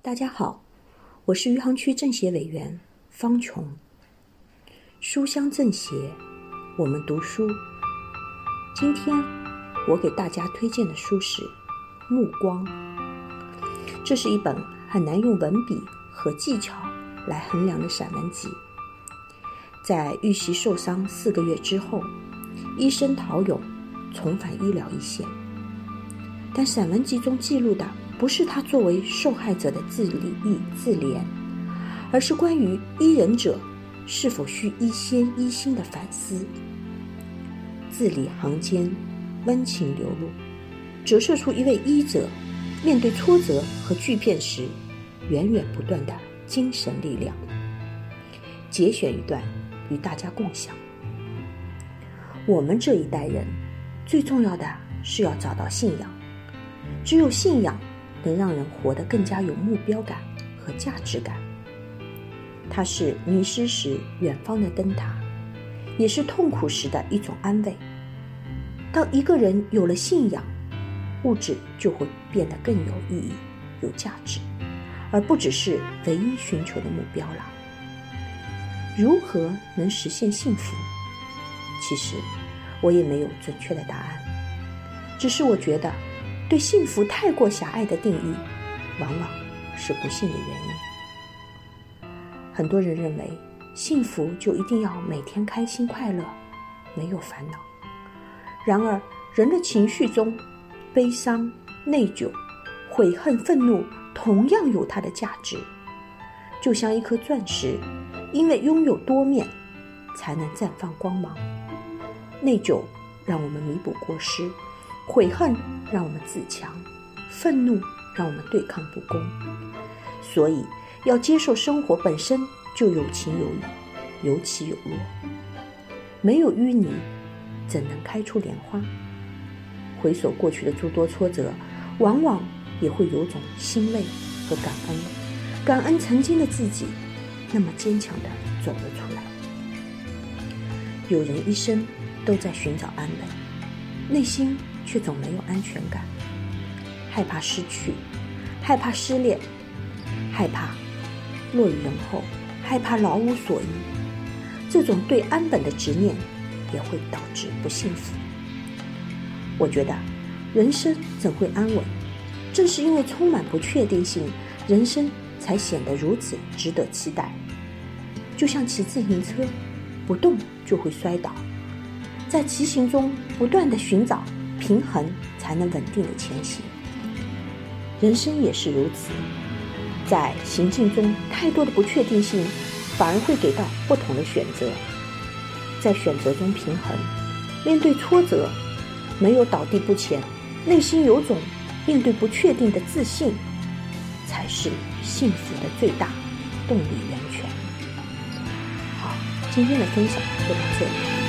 大家好，我是余杭区政协委员方琼。书香政协，我们读书。今天我给大家推荐的书是《目光》，这是一本很难用文笔和技巧来衡量的散文集。在遇袭受伤四个月之后，医生陶勇重返医疗一线，但散文集中记录的。不是他作为受害者的自立意自怜，而是关于医人者是否需医先医心的反思。字里行间，温情流露，折射出一位医者面对挫折和巨变时源源不断的精神力量。节选一段与大家共享：我们这一代人最重要的是要找到信仰，只有信仰。能让人活得更加有目标感和价值感。它是迷失时远方的灯塔，也是痛苦时的一种安慰。当一个人有了信仰，物质就会变得更有意义、有价值，而不只是唯一寻求的目标了。如何能实现幸福？其实我也没有准确的答案，只是我觉得。对幸福太过狭隘的定义，往往是不幸的原因。很多人认为幸福就一定要每天开心快乐，没有烦恼。然而，人的情绪中，悲伤、内疚、悔恨、愤怒同样有它的价值。就像一颗钻石，因为拥有多面，才能绽放光芒。内疚让我们弥补过失。悔恨让我们自强，愤怒让我们对抗不公。所以，要接受生活本身就有晴有雨，有起有落。没有淤泥，怎能开出莲花？回首过去的诸多挫折，往往也会有种欣慰和感恩，感恩曾经的自己那么坚强的走了出来。有人一生都在寻找安稳，内心。却总没有安全感，害怕失去，害怕失恋，害怕落于人后，害怕老无所依。这种对安稳的执念，也会导致不幸福。我觉得，人生怎会安稳？正是因为充满不确定性，人生才显得如此值得期待。就像骑自行车，不动就会摔倒，在骑行中不断的寻找。平衡才能稳定的前行，人生也是如此。在行进中，太多的不确定性，反而会给到不同的选择。在选择中平衡，面对挫折，没有倒地不前，内心有种面对不确定的自信，才是幸福的最大动力源泉。好，今天的分享就到这里。